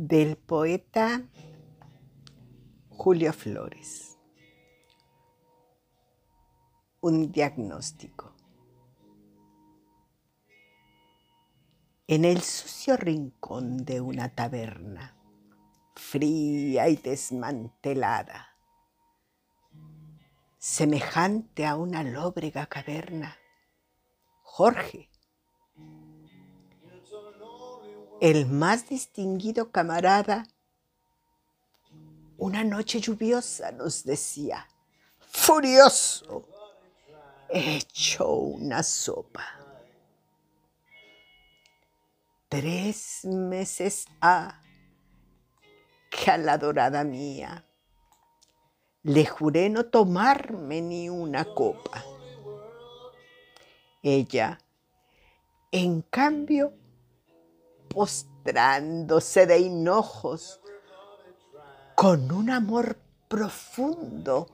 del poeta Julio Flores. Un diagnóstico. En el sucio rincón de una taberna, fría y desmantelada, semejante a una lóbrega caverna, Jorge, el más distinguido camarada, una noche lluviosa nos decía, furioso, hecho una sopa. Tres meses ha que a la dorada mía le juré no tomarme ni una copa. Ella, en cambio, postrándose de hinojos, con un amor profundo,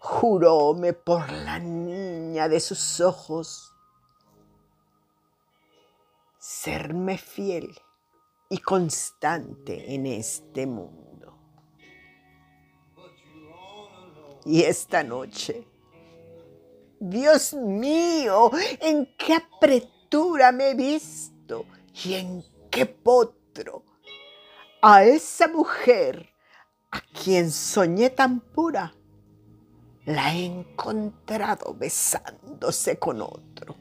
juróme por la niña de sus ojos serme fiel y constante en este mundo. Y esta noche, Dios mío, en qué apretura me he visto y en qué potro a esa mujer a quien soñé tan pura, la he encontrado besándose con otro.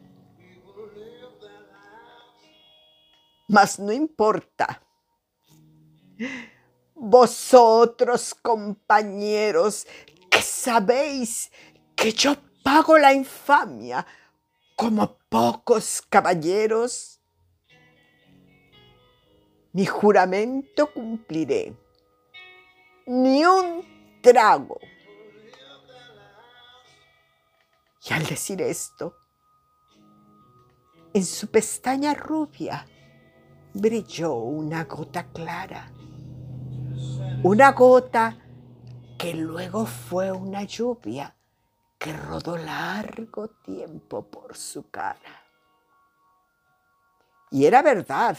Mas no importa. Vosotros, compañeros, que sabéis que yo pago la infamia como pocos caballeros, mi juramento cumpliré. Ni un trago. Y al decir esto, en su pestaña rubia brilló una gota clara, una gota que luego fue una lluvia que rodó largo tiempo por su cara. Y era verdad,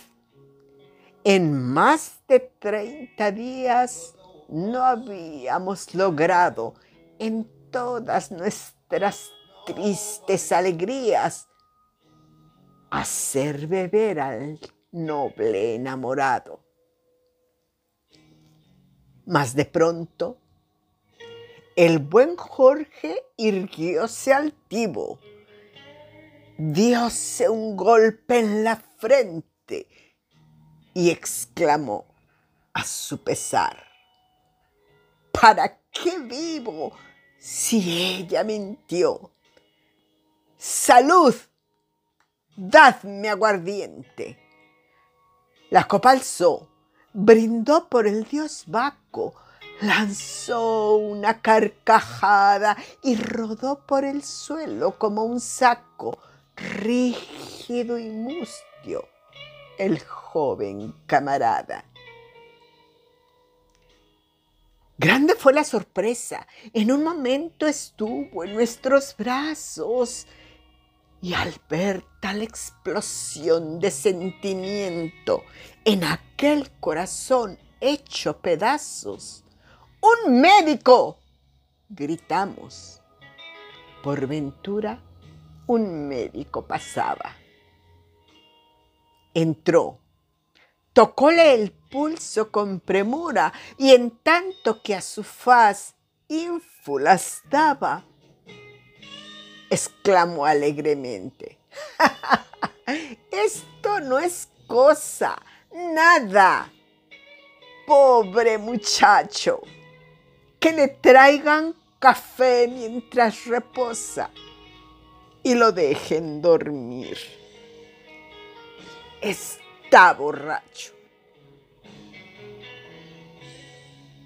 en más de 30 días no habíamos logrado en todas nuestras tristes alegrías hacer beber al noble enamorado. Mas de pronto, el buen Jorge irguióse altivo, diose un golpe en la frente y exclamó a su pesar, ¿para qué vivo si ella mintió? Salud, dadme aguardiente. La copa alzó, brindó por el dios Baco, lanzó una carcajada y rodó por el suelo como un saco, rígido y mustio, el joven camarada. Grande fue la sorpresa. En un momento estuvo en nuestros brazos y al ver tal explosión de sentimiento en aquel corazón hecho pedazos, ¡un médico! gritamos. Por ventura, un médico pasaba. Entró, tocóle el pulso con premura y en tanto que a su faz ínfulas daba, exclamó alegremente. Esto no es cosa, nada. Pobre muchacho, que le traigan café mientras reposa y lo dejen dormir. Está borracho.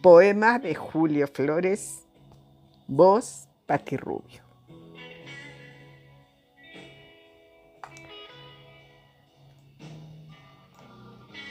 Poema de Julio Flores, voz Pati Rubio.